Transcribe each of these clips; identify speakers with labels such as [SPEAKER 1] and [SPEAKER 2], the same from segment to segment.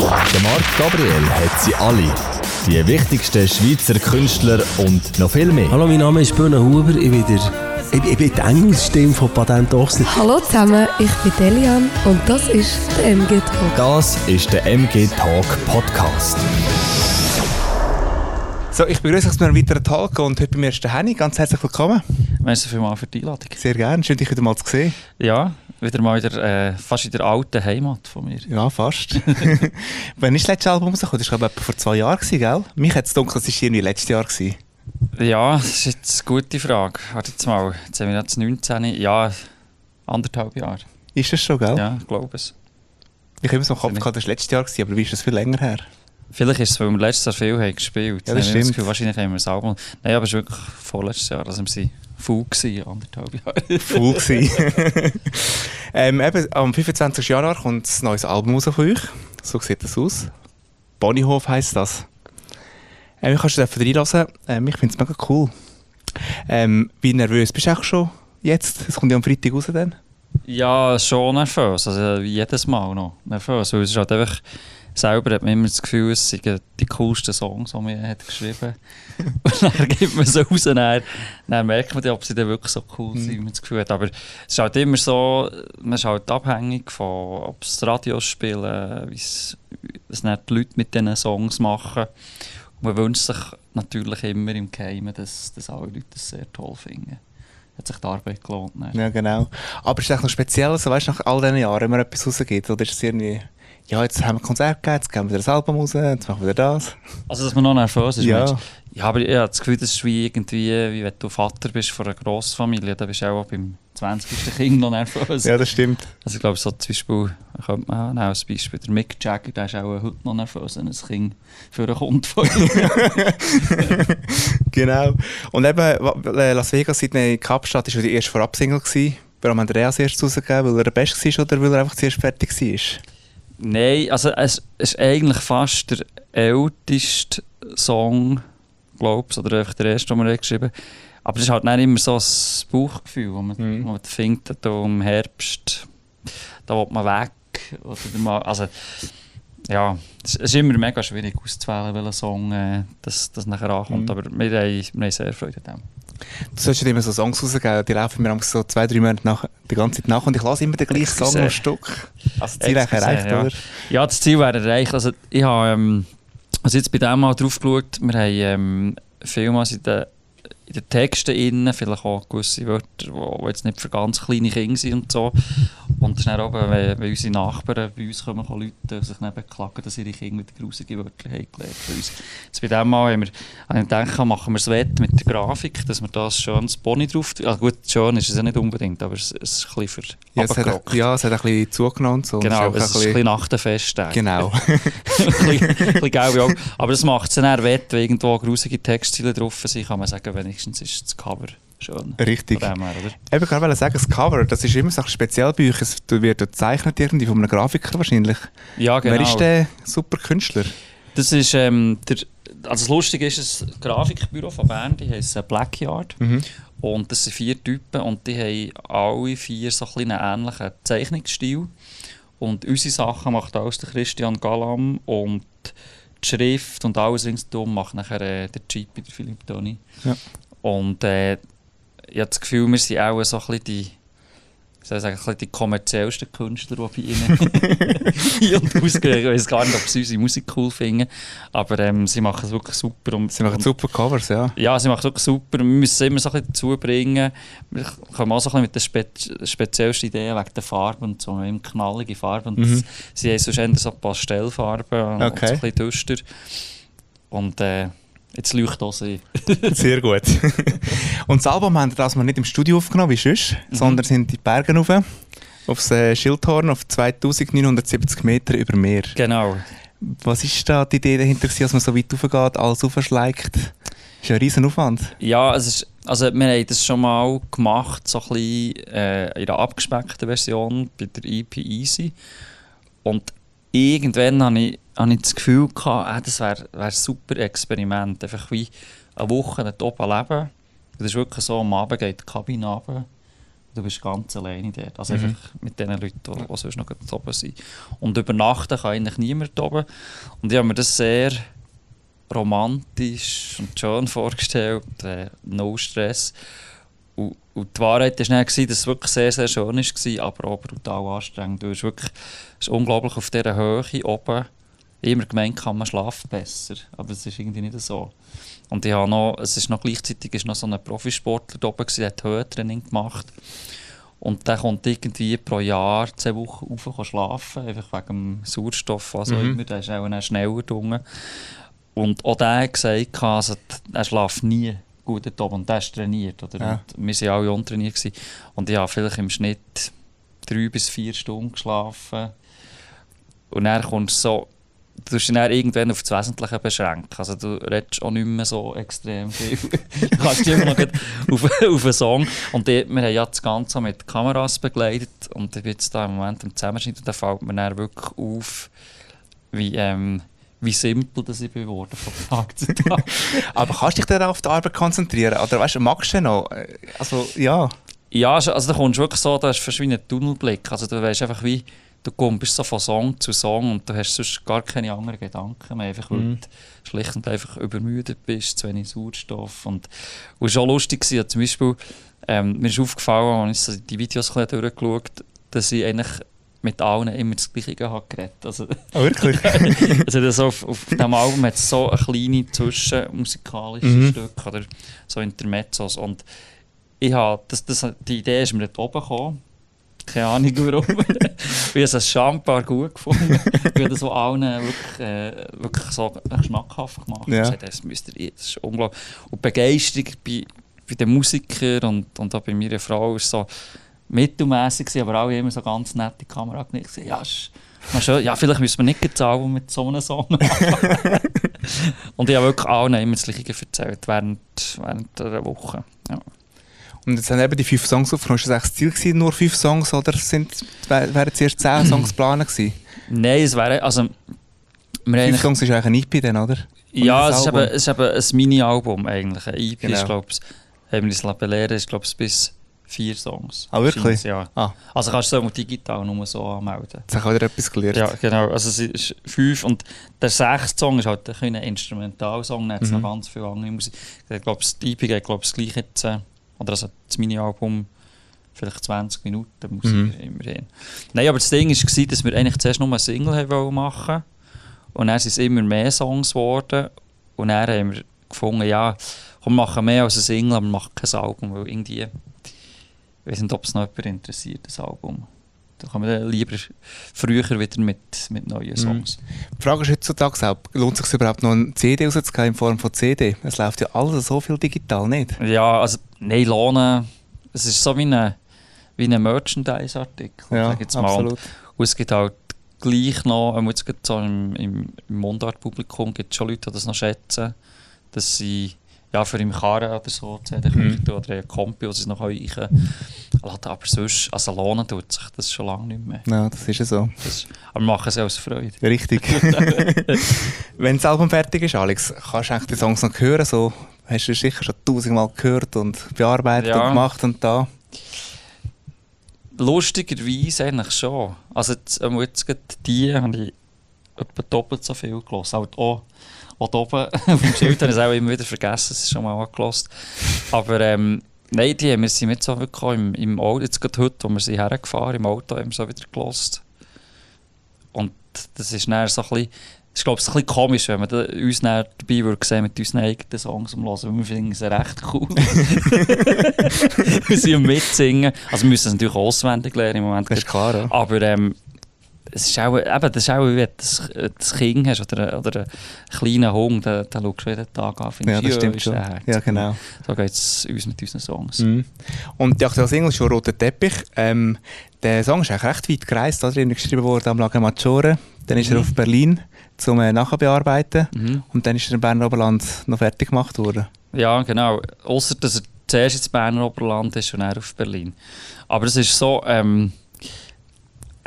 [SPEAKER 1] Der Marc Gabriel hat sie alle. Die wichtigsten Schweizer Künstler und noch viel mehr.
[SPEAKER 2] Hallo, mein Name ist Böhne Huber. Ich bin, der, ich, ich bin die Engelsstimme von Patent Ochsner.
[SPEAKER 3] Hallo zusammen, ich bin Delian und das ist der MG Talk.
[SPEAKER 1] Das ist der MG Talk Podcast.
[SPEAKER 4] So, ich begrüße euch zu einem weiteren Talk und heute bei mir ist der Henny. Ganz herzlich willkommen.
[SPEAKER 5] Merci vielmals für die Einladung.
[SPEAKER 4] Sehr gerne, schön dich wieder mal zu sehen.
[SPEAKER 5] Ja, wieder mal wieder, äh, fast in der alten Heimat von mir.
[SPEAKER 4] Ja, fast. Wann ist das letzte Album rausgekommen? Das war glaube ich vor zwei Jahren, gell? Mich hat es dunkel, es war irgendwie letztes Jahr. Gewesen.
[SPEAKER 5] Ja, das ist jetzt eine gute Frage. Warte jetzt mal, jetzt haben wir jetzt 19, ja, anderthalb Jahre.
[SPEAKER 4] Ist das schon, gell?
[SPEAKER 5] Ja, ich glaube es.
[SPEAKER 4] Ich habe immer so im Kopf gehabt, das war letztes Jahr, gewesen, aber wie ist das viel länger her?
[SPEAKER 5] Vielleicht ist es, weil wir letztes Jahr viel haben gespielt
[SPEAKER 4] Ja, das
[SPEAKER 5] Dann habe ich
[SPEAKER 4] stimmt.
[SPEAKER 5] Gefühl, wahrscheinlich haben wir das Album... Nein, aber es war wirklich vorletztes Jahr, also wir waren full gewesen, anderthalb Jahre.
[SPEAKER 4] Full gewesen. ähm, eben, am 25. Januar kommt ein neues Album raus von euch. So sieht das aus. Bonnyhof heisst das. Ähm, ich kannst du dafür reinlassen. Ähm, ich finde es mega cool. Ähm, wie nervös bist du auch schon jetzt? Es kommt ja am Freitag raus dann.
[SPEAKER 5] Ja, schon nervös. Also jedes Mal noch nervös. Weil es ist halt einfach, selber hat man immer das Gefühl, es sind die coolsten Songs, die man hat geschrieben Und dann gibt man sie raus und dann, dann merkt man, ob sie dann wirklich so cool sind, wie man das Gefühl hat. Aber es ist halt immer so, man ist halt abhängig von, ob es Radios spielen, wie es die Leute mit diesen Songs machen. Und man wünscht sich natürlich immer im Geheimen, dass, dass alle Leute das sehr toll finden. Hat sich die Arbeit gelohnt. dann.
[SPEAKER 4] Ja, genau. Aber ist es noch speziell, so, weißt, nach all diesen Jahren, wenn man etwas rausgeht? Oder ist es irgendwie, ja, jetzt haben wir ein Konzert gegeben, jetzt geben wir wieder das Album raus, jetzt machen wir wieder das?
[SPEAKER 5] Also, dass man noch nervös ist.
[SPEAKER 4] Ja.
[SPEAKER 5] ich habe das Gefühl, das ist wie irgendwie, wie wenn du Vater bist von einer Grossfamilie, dann bist du auch beim 20. Kind noch nervös.
[SPEAKER 4] Ja, das stimmt.
[SPEAKER 5] Also ich glaube, so zum Beispiel, könnte man nehmen, als Beispiel, der Mick Jagger, der ist auch heute noch nervös, wenn ein Kind für einen Kunden von ihm.
[SPEAKER 4] Genau. Und eben, äh, Las Vegas, Sydney, Kapstadt, war ja die erste Vorabsingle. gewesen. Warum als erstes rausgegeben? Weil er der Beste war oder weil er einfach zuerst fertig war?
[SPEAKER 5] Nein, also es ist eigentlich fast der älteste Song, glaube ich, oder einfach der erste, den wir geschrieben haben. Aber es ist halt nicht immer so ein Bauchgefühl, wo man,
[SPEAKER 4] Mhm.
[SPEAKER 5] wo man findet, da im Herbst, da will man weg. Oder mal, also, ja, es ist immer mega schwierig auszuwählen, welcher Song äh, das, das nachher ankommt.
[SPEAKER 4] Mhm.
[SPEAKER 5] Aber wir haben, wir haben sehr Freude an dem.
[SPEAKER 4] Du sollst ja immer so Songs rausgeben, die laufen mir so zwei, drei Monate nach, die ganze Zeit nach und ich lasse immer den gleichen Song am Stück. Also Ziel eigentlich
[SPEAKER 5] Excuse,
[SPEAKER 4] erreicht,
[SPEAKER 5] ja.
[SPEAKER 4] oder?
[SPEAKER 5] Ja, das Ziel wäre erreicht. Also, ich habe ähm, also jetzt bei dem mal drauf geschaut, wir haben ähm, vielmals in den, in den Texten innen, vielleicht auch gewisse Wörter, die jetzt nicht für ganz kleine Kinder sind und so. Und ist dann oben, wenn, wenn unsere Nachbarn bei uns kommen, Leute sich neben klagen, dass ihre Kinder wieder grusige Wörter haben gelernt für uns. Jetzt bei dem Mal haben wir, habe ich gedacht, machen wir das Wett mit der Grafik, dass wir das schönes Boni drauf. Also gut, schön ist es ja nicht unbedingt, aber es, es ist ein bisschen für
[SPEAKER 4] Ja, es hat, ja, es hat ein bisschen zugenommen so.
[SPEAKER 5] Genau,
[SPEAKER 4] es
[SPEAKER 5] es
[SPEAKER 4] ist
[SPEAKER 5] ist
[SPEAKER 4] auch
[SPEAKER 5] ein bisschen nach den Festtagen.
[SPEAKER 4] Genau.
[SPEAKER 5] ein bisschen, ein bisschen gelbe Augen. Aber das macht es dann wett, wenn irgendwo grusige Textziele drauf sind, kann man sagen, wenigstens ist das Cover schön.
[SPEAKER 4] Richtig.
[SPEAKER 5] Her?
[SPEAKER 4] Eben, ich wollte sagen, das Cover, das ist immer so speziell bei euch. Es wird gezeichnet irgendwie von einem Grafiker wahrscheinlich.
[SPEAKER 5] Ja, genau.
[SPEAKER 4] Wer ist der super Künstler?
[SPEAKER 5] Das ist, ähm, der, also das Lustige ist, ein Grafikbüro von Bern, die heisst Blackyard.
[SPEAKER 4] Mhm.
[SPEAKER 5] Und das sind vier Typen und die haben alle vier so ein einen ähnlichen Zeichnungsstil. Und unsere Sachen macht alles der Christian Galam und die Schrift und alles ringsum macht nachher äh, der Jeepy, der Philipp Toni.
[SPEAKER 4] Ja.
[SPEAKER 5] Und äh, ich habe das Gefühl, wir sind auch so ein bisschen die, soll ich sagen, ein bisschen die kommerziellsten Künstler, die bei ihnen hier und ausgehen. Ich weiß gar nicht, ob sie unsere Musik cool finden, aber ähm, sie machen es wirklich super. Und,
[SPEAKER 4] Sie machen
[SPEAKER 5] und,
[SPEAKER 4] super Covers, ja.
[SPEAKER 5] ja, sie macht es wirklich super. Wir müssen immer so ein bisschen dazu bringen. Wir kommen auch so ein bisschen mit den spe speziellsten Ideen wegen der Farben und so. Immer knallige Farben. Und
[SPEAKER 4] Mhm.
[SPEAKER 5] das- Sie haben sonst so Pastellfarben und
[SPEAKER 4] Okay.
[SPEAKER 5] so ein bisschen düster. Und äh, jetzt leuchtet auch sie.
[SPEAKER 4] Sehr gut. und das Album haben wir das mal nicht im Studio aufgenommen, wie sonst,
[SPEAKER 5] Mhm.
[SPEAKER 4] sondern sind in die Berge rauf. Aufs äh, Schildhorn auf 2970 Meter über Meer.
[SPEAKER 5] Genau.
[SPEAKER 4] Was ist da die Idee dahinter, dass man so weit raufgeht, alles aufschlägt? ist ja ein riesen Aufwand.
[SPEAKER 5] Ja, es ist, also wir haben das schon mal gemacht, so ein bisschen äh, in einer abgespeckten Version bei der EP Easy. Und irgendwann hatte ich, habe ich das Gefühl, gehabt, äh, das wäre wär ein super Experiment. Einfach wie eine Woche dort oben leben. Das ist wirklich so, am Abend geht die Kabine runter. du bist ganz alleine dort. Also
[SPEAKER 4] Mhm.
[SPEAKER 5] einfach mit den Leuten, die, die sonst noch dort oben sind. Und übernachten kann eigentlich niemand oben. Und ich habe mir das sehr romantisch und schön vorgestellt, äh, no Stress. Und, und die Wahrheit war dann, dass es wirklich sehr, sehr schön war, aber auch brutal anstrengend. Du hast wirklich, ist unglaublich auf dieser Höhe oben. Immer gemeint, man schlafen besser, aber es ist irgendwie nicht so. Und ich habe noch, es ist noch gleichzeitig ist noch so ein Profisportler da oben, gewesen, der hat Höhentraining gemacht. Und der kommt irgendwie pro Jahr zehn Wochen rauf schlafen, einfach wegen dem Sauerstoff, was auch
[SPEAKER 4] Mhm.
[SPEAKER 5] immer. Der ist auch dann schneller gedungen. Und auch der hat gesagt, also, er schläft nie gut dort oben. Und der ist trainiert. Oder?
[SPEAKER 4] Ja.
[SPEAKER 5] Und wir waren alle untrainiert. Gewesen. Und ich habe vielleicht im Schnitt drei bis vier Stunden geschlafen. Und kommst du so, du dich dann irgendwann auf das Wesentliche beschränken. Also du redest auch nicht mehr so extrem viel. du kannst dich immer noch auf, auf einen Song. Und die, wir haben ja das Ganze mit Kameras begleitet. Und ich bin jetzt da im Moment im Zusammenschnitt und da fällt mir dann wirklich auf, wie, ähm, wie simpel das ich geworden von Tag zu Tag.
[SPEAKER 4] Aber kannst du dich dann auf die Arbeit konzentrieren? Oder weißt du, magst du noch? Äh, Also, ja.
[SPEAKER 5] Ja, also also da kommst du wirklich so, da wie einen Tunnelblick. Also du weißt einfach wie, du kommst so von Song zu Song und du hast sonst gar keine anderen Gedanken mehr, einfach weil
[SPEAKER 4] Mhm.
[SPEAKER 5] du schlicht und einfach übermüdet bist, zu wenig Sauerstoff. Und, es war auch lustig, gewesen, zum Beispiel, ähm, mir ist aufgefallen, als ich die Videos durchgeschaut habe, dass ich eigentlich mit allen immer das Gleiche habe geredet. Also,
[SPEAKER 4] Oh, wirklich?
[SPEAKER 5] also das auf, auf diesem Album hat es so eine kleine zwischenmusikalische
[SPEAKER 4] Mhm.
[SPEAKER 5] Stück oder so Intermezzos und ich habe, das, das, die Idee ist mir dort oben gekommen. Keine Ahnung warum. ich habe es schambar gut gefunden. ich habe das so allen wirklich, äh, wirklich so schmackhaft gemacht.
[SPEAKER 4] Ja.
[SPEAKER 5] Ich sagte, das, müsst ihr, das ist unglaublich. Und Begeisterung bei, bei den Musikern und, und auch bei meiner Frau ist so mittelmässig, aber auch immer so ganz nett die Kamera genickt. Ja, ist mal schön. ja, vielleicht müssen wir nicht das Album mit so einem Song machen. und ich habe wirklich allen immer das Gleiche erzählt während, während der Woche. Ja.
[SPEAKER 4] Und jetzt haben eben die fünf Songs aufgenommen. Ist das eigentlich das Ziel gewesen, nur fünf Songs oder sind, wär- wären zuerst zehn Songs geplant gewesen?
[SPEAKER 5] Nein, es wäre, also,
[SPEAKER 4] Fünf Songs ist eigentlich ein EP dann, oder?
[SPEAKER 5] ja,
[SPEAKER 4] das
[SPEAKER 5] es ist, eben, es ist eben ein Mini-Album eigentlich. Ein EP
[SPEAKER 4] Genau.
[SPEAKER 5] ist, glaube ich, wir uns belehren, ist, glaube ich, bis vier Songs.
[SPEAKER 4] Ah, wirklich?
[SPEAKER 5] Ja.
[SPEAKER 4] Ah,
[SPEAKER 5] Also kannst du es auch digital nur so anmelden.
[SPEAKER 4] jetzt habe ich wieder etwas gelernt.
[SPEAKER 5] Ja, genau. Also es ist fünf und der sechste Song ist halt ein Instrumentalsong, dann hat es
[SPEAKER 4] Mhm.
[SPEAKER 5] noch ganz viele andere Musik. Ich glaube, das EP geht glaube ich, das gleiche jetzt, äh, oder also das Mini-Album vielleicht 20 Minuten Musik
[SPEAKER 4] Mhm.
[SPEAKER 5] immerhin. Nein, aber das Ding war, dass wir eigentlich zuerst nur eine Single wollen machen und dann sind es immer mehr Songs geworden und dann haben wir gefunden, ja, komm, wir machen mehr als eine Single, aber wir machen kein Album, weil irgendwie, ich weiß nicht, ob es noch jemand interessiert, das Album. Da kann man dann lieber früher wieder mit, mit neuen Songs.
[SPEAKER 4] Die Frage ist heutzutage auch, lohnt es sich überhaupt noch eine CD rauszugeben in Form von CD? Es läuft ja alles so viel digital, nicht?
[SPEAKER 5] Ja, also, nein, lohnen, es ist so wie ein wie ein Merchandise-Artikel, sag ich jetzt mal. Und, und es gibt halt gleich noch, ähm, jetzt gerade so im, im, im Mundart-Publikum gibt es schon Leute, die das noch schätzen, dass sie ja, für im Karren oder so CD
[SPEAKER 4] Mhm.
[SPEAKER 5] mhm. oder ein Kompi, wo sie noch reichen können. Aber sonst, also lohnen tut sich das schon lange nicht mehr.
[SPEAKER 4] Ja, das ist ja so.
[SPEAKER 5] Das, aber wir machen es aus Freude.
[SPEAKER 4] Richtig. Wenn das Album fertig ist, Alex, kannst du eigentlich die Songs noch hören? So, hast du sicher schon tausendmal gehört und bearbeitet
[SPEAKER 5] Ja.
[SPEAKER 4] und gemacht und da.
[SPEAKER 5] Lustigerweise eigentlich schon. Also jetzt, ähm, jetzt die habe ich etwa doppelt so viel. Halt auch, auch da oben auf dem Schild habe ich es auch immer wieder vergessen, es ist schon mal angelassen. Aber ähm, nein, die haben wir sind jetzt so wirklich auch im, im Auto, jetzt gerade heute, wo wir sie hergefahren, im Auto haben wir so wieder gelassen. Und das ist dann so ein bisschen, ist glaube ich ein bisschen komisch, wenn man da, uns dann dabei würde sehen mit unseren eigenen Songs Hören, weil wir finden sie recht cool. wir sind am mitsingen. Also wir müssen es natürlich auswendig lernen im Moment.
[SPEAKER 4] Das ist klar, ja.
[SPEAKER 5] Aber ähm, es ist auch, eben, das ist auch, wie wenn du ein das Kind hast oder, oder einen kleinen Hund, den schaust du jeden Tag an.
[SPEAKER 4] Ja,
[SPEAKER 5] findest,
[SPEAKER 4] das stimmt schon. Ja, genau.
[SPEAKER 5] So geht es uns mit unseren Songs.
[SPEAKER 4] Mhm. Und die aktuelle Single ist schon «Roter Teppich». Ähm, der Song ist eigentlich recht weit gereist. Da drin geschrieben worden am Lago Maggiore. Dann ist er
[SPEAKER 5] Mhm.
[SPEAKER 4] auf Berlin zum äh, Nachbearbeiten.
[SPEAKER 5] Mhm.
[SPEAKER 4] Und dann ist er im Berner Oberland noch fertig gemacht worden.
[SPEAKER 5] Ja, genau. Außer dass er zuerst ins Berner Oberland ist und dann auf Berlin. Aber es ist so, ähm,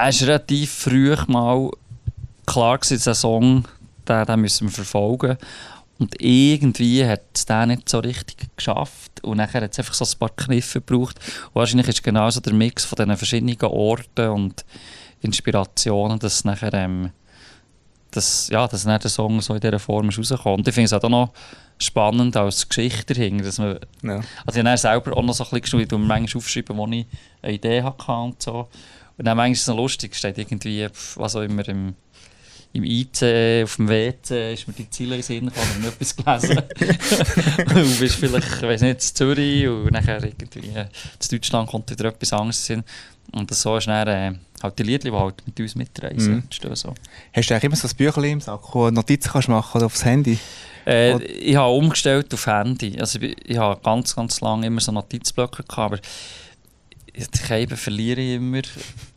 [SPEAKER 5] er ist relativ früh mal klar gewesen, dass der Song, den, den müssen wir verfolgen. Und irgendwie hat es den nicht so richtig geschafft. Und nachher hat es einfach so ein paar Kniffe gebraucht. Und wahrscheinlich ist genauso der Mix von diesen verschiedenen Orten und Inspirationen, dass nachher ähm, dass, ja, dass dann der Song so in dieser Form. Und ich finde es auch noch spannend als Geschichte dahinter, dass man,
[SPEAKER 4] Ja.
[SPEAKER 5] also ich habe selber auch noch so ein bisschen geschrieben, und manchmal aufschreiben, wo ich eine Idee hatte und so. Und dann manchmal ist es noch lustig, steht irgendwie, was auch immer, im, im IC, auf dem WC, ist mir die Ziele in Sinn gekommen, und etwas gelesen. und bist vielleicht, ich weiß nicht, in Zürich und nachher irgendwie in Deutschland kommt wieder etwas anderes in den Sinn. Und so ist dann äh, halt die Lieder, die halt mit uns mitreisen.
[SPEAKER 4] Mhm.
[SPEAKER 5] entstehen So.
[SPEAKER 4] Hast du eigentlich immer so ein Büchlein im Sack, wo du Notizen kannst machen oder aufs Handy?
[SPEAKER 5] Äh, ich habe umgestellt auf Handy. Also ich, ich habe ganz, ganz lange immer so Notizblöcke gehabt, aber die eben verliere ich immer.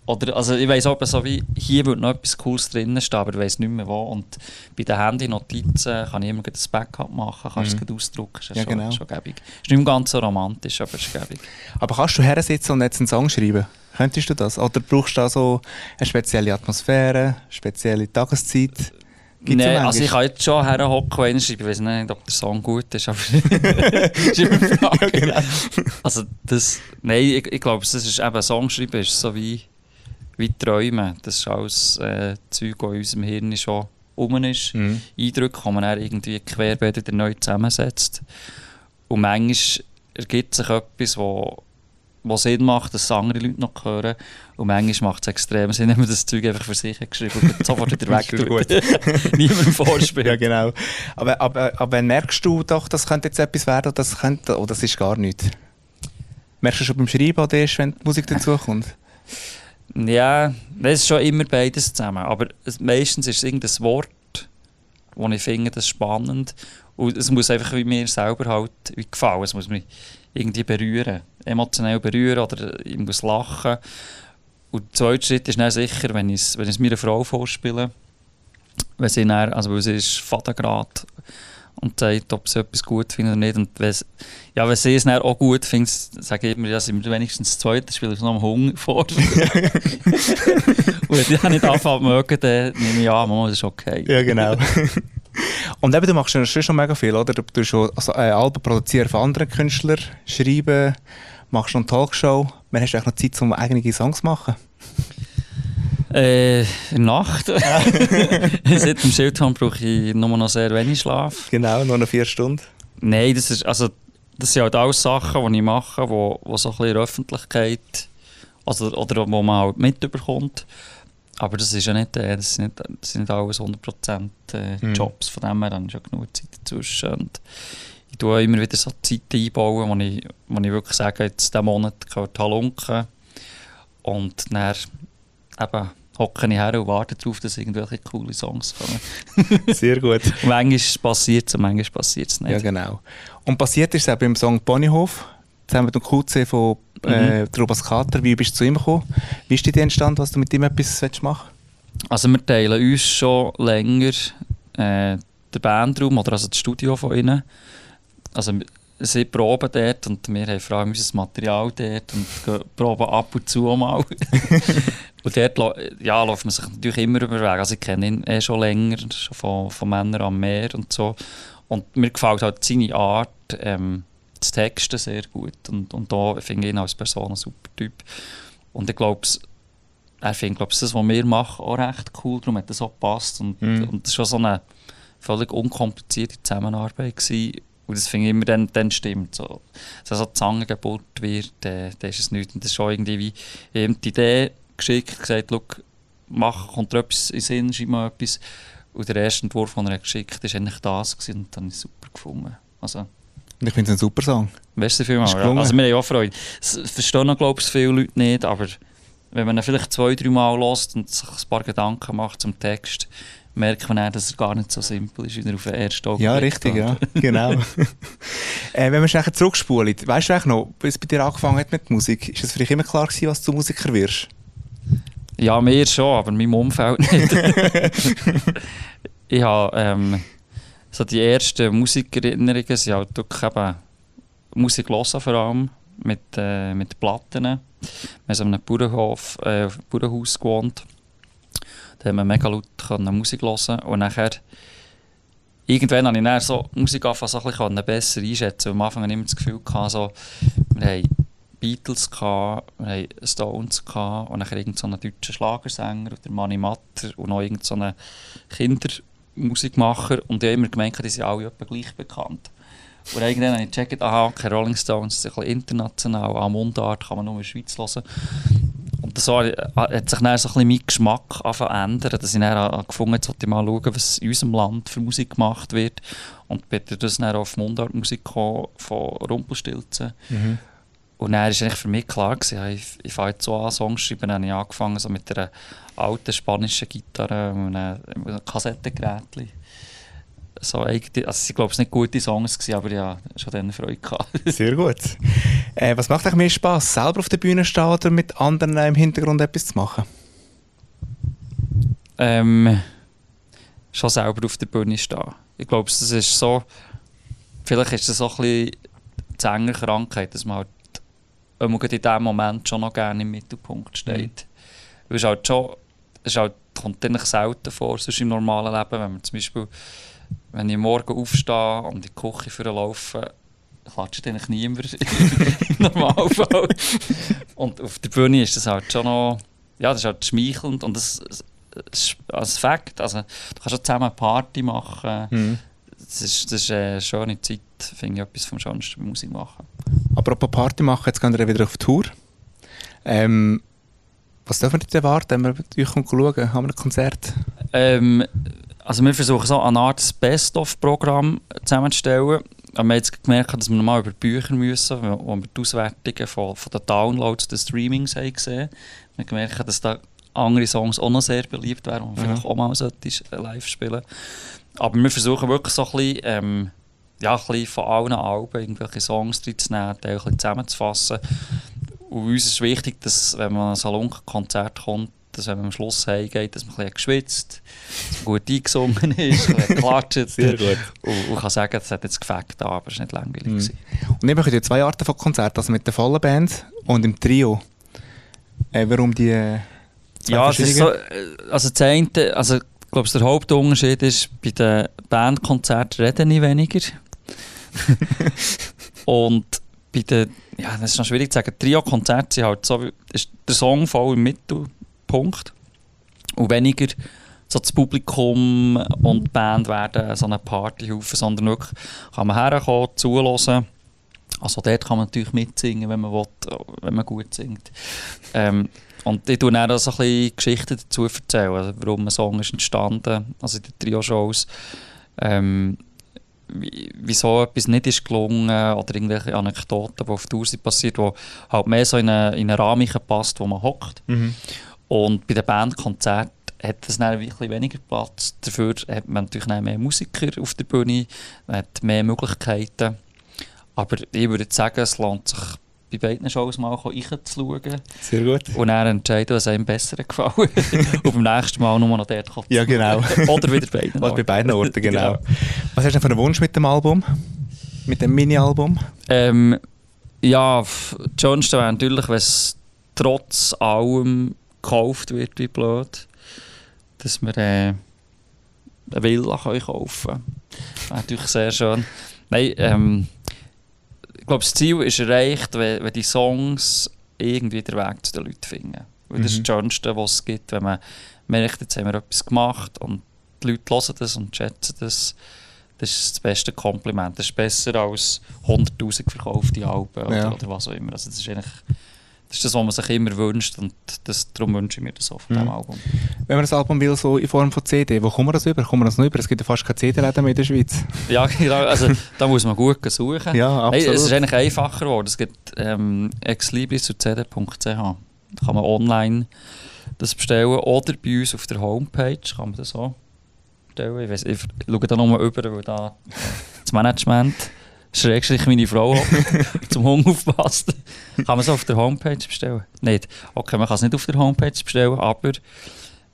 [SPEAKER 5] Oder, also ich weiss auch so wie, hier würde noch etwas Cooles drin stehen, aber ich weiss nicht mehr wo. Und bei den Handy-Notizen kann ich immer das Backup machen, kannst
[SPEAKER 4] Mhm.
[SPEAKER 5] es ausdrucken, ist ja, schon,
[SPEAKER 4] genau.
[SPEAKER 5] schon gäbig. Ist nicht ganz so romantisch, aber ist gäbig.
[SPEAKER 4] Aber kannst du hersitzen und jetzt einen Song schreiben? Könntest du das? Oder brauchst du da so eine spezielle Atmosphäre, spezielle Tageszeit? Gibt's
[SPEAKER 5] Nein,
[SPEAKER 4] ja
[SPEAKER 5] also ich kann jetzt schon herhocken und einen schreiben. Ich weiß nicht, ob der Song gut ist, aber ist immer die Frage.
[SPEAKER 4] genau.
[SPEAKER 5] Also das, nein, ich, ich glaube, es ist eben Songschreiben ist so wie, wie Träumen. Das ist alles äh, Zeug, das in unserem Hirn schon rum ist.
[SPEAKER 4] Mhm.
[SPEAKER 5] Eindrücke, die man dann irgendwie querbeet wieder neu zusammensetzt. Und manchmal ergibt sich etwas, wo, wo Sinn macht, dass es andere Leute noch hören. Und manchmal macht es extrem Sinn, wenn man das Zeug einfach für sich hat geschrieben und sofort wieder weg
[SPEAKER 4] Das
[SPEAKER 5] tut. Niemandem vorspielt.
[SPEAKER 4] Ja, genau. Aber, aber, aber wenn merkst du doch, das könnte jetzt etwas werden oder das, könnte, oder das ist gar nichts? Merkst du schon beim Schreiben oder erst, wenn die Musik dazukommt?
[SPEAKER 5] Ja, das ist schon immer beides zusammen. Aber es, meistens ist es irgendein Wort, wo ich finde, das ist spannend. Und es muss einfach wie mir selber halt wie gefallen. Es muss mich irgendwie berühren. Emotionell berühren oder ich muss lachen. Und der zweite Schritt ist dann sicher, wenn ich es wenn ich es meiner Frau vorspiele. Wenn sie dann, also weil sie ist Vatergrad und sagt, ob sie etwas gut findet oder nicht. Und wenn, ja, wenn sie es dann auch gut findet, sage ich ja, sind wir wenigstens das Zweite, spiele ich es noch am Hunger vor. und wenn die dann nicht anfangen mögen, dann nehme ich an, Mama, das ist okay.
[SPEAKER 4] Ja, genau. Und eben, du machst ja schon mega viel, oder? Du tust schon also, äh, Alben produzieren von anderen Künstlern, schreiben, machst noch eine Talkshow. Wann hast du eigentlich noch Zeit, um eigene Songs zu machen?
[SPEAKER 5] Äh, Nacht. Seit dem Schildhorn brauche ich nur noch sehr wenig Schlaf.
[SPEAKER 4] Genau, nur noch vier Stunden.
[SPEAKER 5] Nein, das, ist, also, das sind halt alles Sachen, die ich mache, wo, wo so ein bisschen in der Öffentlichkeit also, oder wo man halt mitbekommt. Aber das ist ja nicht, äh, das sind nicht, das sind nicht alles 100% äh,
[SPEAKER 4] Mhm.
[SPEAKER 5] Jobs. Von dem her habe ich schon genug Zeit dazwischen. Und ich tue immer wieder so Zeiten einbauen, wo ich, wo ich wirklich sage, jetzt diesen Monat gehört Halunken. Und dann eben hocke ich her und warte darauf, dass irgendwelche coole Songs kommen.
[SPEAKER 4] Sehr gut.
[SPEAKER 5] Und manchmal passiert es und manchmal passiert es nicht.
[SPEAKER 4] Ja, genau. Und passiert ist es auch beim Song Ponyhof, zusammen mit dem QC von äh,
[SPEAKER 5] Mhm.
[SPEAKER 4] Trubas Kater. Wie bist du zu ihm gekommen? Wie ist die entstanden, was du mit ihm etwas willst machen
[SPEAKER 5] Also wir teilen uns schon länger äh, den Bandraum oder also das Studio von ihnen. Also sie proben dort und wir haben vor allem unser Material dort und proben ab und zu mal. und dort ja, läuft man sich natürlich immer über den Weg. Also ich kenne ihn eh schon länger, schon von, von Männern am Meer und so. Und mir gefällt halt seine Art, ähm, das Texten sehr gut. Und, und da finde ich ihn als Person ein super Typ. Und ich glaube, er findet glaub, das, was wir machen, auch recht cool. Darum hat das auch gepasst. Und, und das war schon so eine völlig unkomplizierte Zusammenarbeit. Gewesen. Und das finde ich immer dann, dann stimmt. So, wenn so Zangengeburt wird, dann, dann ist es nichts. Und das ist schon irgendwie wie ihm die Idee geschickt, gesagt, «Schau, mach, kommt dir etwas in den Sinn, schreib mal etwas. Und der erste Entwurf, den er geschickt hat, war eigentlich das. Gewesen. Und dann ich es super gefunden. Also,
[SPEAKER 4] ich finde es ein super Song.
[SPEAKER 5] Merci vielmals.
[SPEAKER 4] Ist
[SPEAKER 5] Ja.
[SPEAKER 4] gelungen.
[SPEAKER 5] Also wir haben auch Freude. Das verstehen, glaube ich, viele Leute nicht, aber wenn man ihn vielleicht zwei, drei Mal hört und sich ein paar Gedanken macht zum Text, merkt man auch, dass er gar nicht so simpel ist, wie er auf den ersten Augenblick
[SPEAKER 4] Ja, richtig,
[SPEAKER 5] tut.
[SPEAKER 4] ja. Genau. äh, wenn wir nachher zurückspulen, weißt du eigentlich noch, bis es bei dir angefangen hat mit Musik, ist es für dich immer klar gewesen, was du Musiker wirst?
[SPEAKER 5] Ja, mir schon, aber meinem Umfeld nicht. ich habe ähm, so die ersten Musikerinnerungen sind halt wirklich eben Musik hören vor allem, mit, äh, mit Platten. Wir haben so in einem Bauernhof, äh, Bauernhaus gewohnt. Da haben wir mega laut Musik hören und nachher irgendwann habe ich dann so Musik anfangen, so ein besser einschätzen. Am Anfang hatte ich immer das Gefühl, gehabt, so, wir haben Beatles, gehabt, wir haben Stones gehabt, und dann irgendeinen so deutschen Schlagersänger oder Manni Matter und noch irgendeinen so Kindermusikmacher. Und ich habe immer gemerkt, die sind alle gleich bekannt. Und irgendwann habe ich gecheckt, aha, okay, Rolling Stones ist ein bisschen international, an Mundart kann man nur in der Schweiz hören. Und so hat sich dann so ein bisschen mein Geschmack ändern, dass ich dann gefunden habe, mal schauen, was in unserem Land für Musik gemacht wird. Und bin dann dann auf Mundartmusik von Rumpelstilzen. Mhm. Und dann war eigentlich für mich klar, gewesen, ich, ich fange jetzt so an, Songs schreiben, dann habe ich angefangen so mit einer alten spanischen Gitarre und einem, Kassettengerät so also ich glaube, es nicht gute Songs gewesen, aber ja, schon dann Freude gehabt.
[SPEAKER 4] Sehr gut. Äh, was macht euch mehr Spaß, selber auf der Bühne stehen oder mit anderen im Hintergrund etwas zu machen?
[SPEAKER 5] Ähm, schon selber auf der Bühne stehen. Ich glaube, das ist so, vielleicht ist das so ein bisschen die Sängerkrankheit, dass man halt in diesem Moment schon noch gerne im Mittelpunkt steht. Mhm. Es ist halt schon, es halt, kommt eigentlich selten vor, sonst im normalen Leben, wenn man zum Beispiel wenn ich morgen aufstehe und in die Küche für laufe, klatscht eigentlich niemand im Normalfall. und auf der Bühne ist das halt schon noch, ja, das ist halt schmeichelnd und das, das als Fakt, also du kannst schon zusammen eine Party machen, mhm. das, ist, das ist eine schöne Zeit, finde ich etwas vom Schönsten Musik machen.
[SPEAKER 4] Apropos Party machen, jetzt gehen wir wieder auf Tour. Ähm, was dürfen wir denn erwarten, wenn wir euch schauen? Haben wir ein Konzert?
[SPEAKER 5] Ähm, also wir versuchen so eine Art Best-of-Programm zusammenzustellen. Wir haben jetzt gemerkt, dass wir nochmal über Bücher müssen, wo wir die Auswertungen von, von den Downloads des Streamings haben gesehen. Wir haben gemerkt, dass da andere Songs auch noch sehr beliebt wären, die man mhm. vielleicht auch mal äh, live spielen Aber wir versuchen wirklich so ein bisschen, ähm, ja, ein bisschen von allen Alben irgendwelche Songs drin zu nehmen, die ein bisschen zusammenzufassen. Und uns ist wichtig, dass wenn man an ein Salonkonzert kommt, dass wenn man am Schluss heimgeht, dass man ein bisschen geschwitzt dass man gut eingesungen ist, geklatscht
[SPEAKER 4] Sehr gut.
[SPEAKER 5] Und, und kann sagen, es hat jetzt gefällt, aber es war nicht langweilig.
[SPEAKER 4] Mhm. Und eben könnt ihr zwei Arten von Konzerten, also mit der vollen Band und im Trio. Äh, warum die äh,
[SPEAKER 5] Ja, es ist so, äh, also das eine, also ich glaube, der Hauptunterschied ist, bei den Bandkonzerten reden ich weniger. und bei den, ja, das ist noch schwierig zu sagen, Trio-Konzerte sind halt so, ist der Song voll im Mittel Punkt. Und weniger so das Publikum und die Band werden so eine Partyhaufen, sondern wirklich kann man herkommen, zuhören. Also dort kann man natürlich mitsingen, wenn man will, wenn man gut singt. Ähm, und ich tue dann so ein bisschen Geschichten dazu erzählen, also warum ein Song ist entstanden, also in den Trio-Shows. Ähm, wieso etwas nicht ist gelungen oder irgendwelche Anekdoten, die auf Tour sind passiert, die halt mehr so in einen, in Rahmen passt, wo man hockt. Mhm. Und bei den Bandkonzerten hat es dann wirklich weniger Platz. Dafür hat man natürlich mehr Musiker auf der Bühne, man hat mehr Möglichkeiten. Aber ich würde sagen, es lohnt sich bei beiden Shows mal reinzuschauen.
[SPEAKER 4] Sehr gut.
[SPEAKER 5] Und dann entscheiden, was einem besser gefällt. und beim nächsten Mal nur noch dort kommen.
[SPEAKER 4] Ja, genau.
[SPEAKER 5] Oder wieder bei beiden
[SPEAKER 4] Orten. bei beiden Orten, genau. genau. Was hast du denn für einen Wunsch mit dem Album? Mit dem Mini-Album?
[SPEAKER 5] Ähm, ja, Schönste wäre natürlich, wenn es trotz allem gekauft wird, wie blöd, dass wir äh, eine Villa können kaufen. Das wäre natürlich sehr schön. Nein, ähm, ich glaube, das Ziel ist erreicht, wenn, wenn die Songs irgendwie den Weg zu den Leuten finden. Weil das ist das mhm. Schönste, was es gibt, wenn man merkt, jetzt haben wir etwas gemacht und die Leute hören das und schätzen das. Das ist das beste Kompliment. Das ist besser als 100'000 verkaufte Alben oder, ja. oder was auch immer. Also das ist eigentlich das ist das, was man sich immer wünscht und das, darum wünsche ich mir das von mhm. diesem Album.
[SPEAKER 4] Wenn man das Album will, so in Form von CD, wo kommen wir das über? Kommen wir das noch über? Es gibt ja fast keine CD-Läden mehr in der Schweiz.
[SPEAKER 5] ja, genau. Also da muss man gut suchen.
[SPEAKER 4] Ja, absolut. Hey,
[SPEAKER 5] es ist eigentlich einfacher geworden. Es gibt ähm, exlibris zu cd.ch. Da kann man online das bestellen oder bei uns auf der Homepage kann man das auch bestellen. Ich, weiss, ich schaue da nochmal über, weil da das Management Schrägstrich meine Frau zum Hunger aufpassen. Kann man es auf der Homepage bestellen? Nicht. Okay, man kann es nicht auf der Homepage bestellen, aber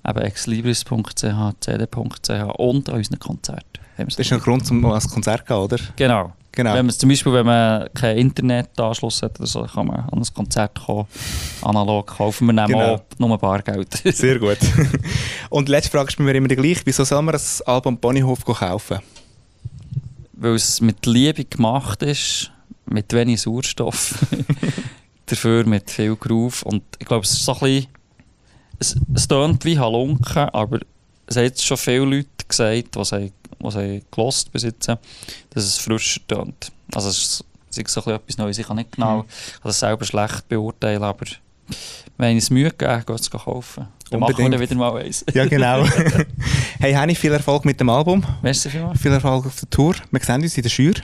[SPEAKER 5] eben exlibris.ch, cd.ch und an unseren Konzerten.
[SPEAKER 4] Das ist ein Grund, um ans Konzert zu gehen, oder?
[SPEAKER 5] Genau. genau. Wenn man zum Beispiel, wenn man keinen Internetanschluss hat, so, kann man an ein Konzert kommen, analog kaufen. Wir nehmen genau. auch nur Bargeld.
[SPEAKER 4] Sehr gut. Und die letzte Frage ist mir immer die gleiche. Wieso soll man das Album Ponyhof kaufen?
[SPEAKER 5] Weil es mit Liebe gemacht ist, mit wenig Sauerstoff, dafür mit viel Groove. Und ich glaube, es ist so ein bisschen, es, es tönt wie Halunken, aber es haben jetzt schon viele Leute gesagt, die sie, gelost besitzen, dass es frischer tönt. Also es ist, so ein bisschen etwas Neues. Ich kann nicht genau
[SPEAKER 4] Mhm.
[SPEAKER 5] ich kann das selber schlecht beurteilen, aber wenn ich es Mühe gebe, geht es kaufen. Dann machen wir
[SPEAKER 4] Unbedingt.
[SPEAKER 5] wieder mal eins.
[SPEAKER 4] Ja, genau. hey, Henny, viel Erfolg mit dem Album.
[SPEAKER 5] Merci vielmals.
[SPEAKER 4] Viel Erfolg auf der Tour. Wir sehen uns in der Schür.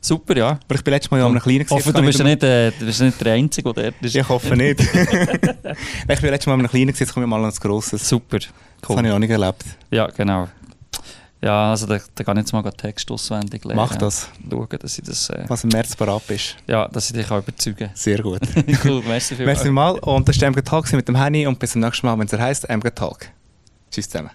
[SPEAKER 5] Super, ja.
[SPEAKER 4] Aber ich bin letztes Mal ja an einem kleinen
[SPEAKER 5] Ich hoffe, du bist nicht, äh, du bist nicht der Einzige, der dort ist.
[SPEAKER 4] Ich hoffe nicht. Ich bin letztes Mal an einem kleinen, gewesen, jetzt komme ich mal an ein grosses.
[SPEAKER 5] Super.
[SPEAKER 4] Das habe ich
[SPEAKER 5] Cool.
[SPEAKER 4] noch nicht erlebt.
[SPEAKER 5] Ja, genau. Ja, also da, da kann ich jetzt mal den Text auswendig lernen.
[SPEAKER 4] Mach das,
[SPEAKER 5] Schauen, dass ich das, äh,
[SPEAKER 4] was im März parat bist.
[SPEAKER 5] ja, dass ich dich auch überzeugen
[SPEAKER 4] Sehr gut.
[SPEAKER 5] cool, merci vielmals.
[SPEAKER 4] Merci mal. Und das war MG Talk mit dem Henny und bis zum nächsten Mal, wenn es heißt MG Talk. Tschüss zusammen.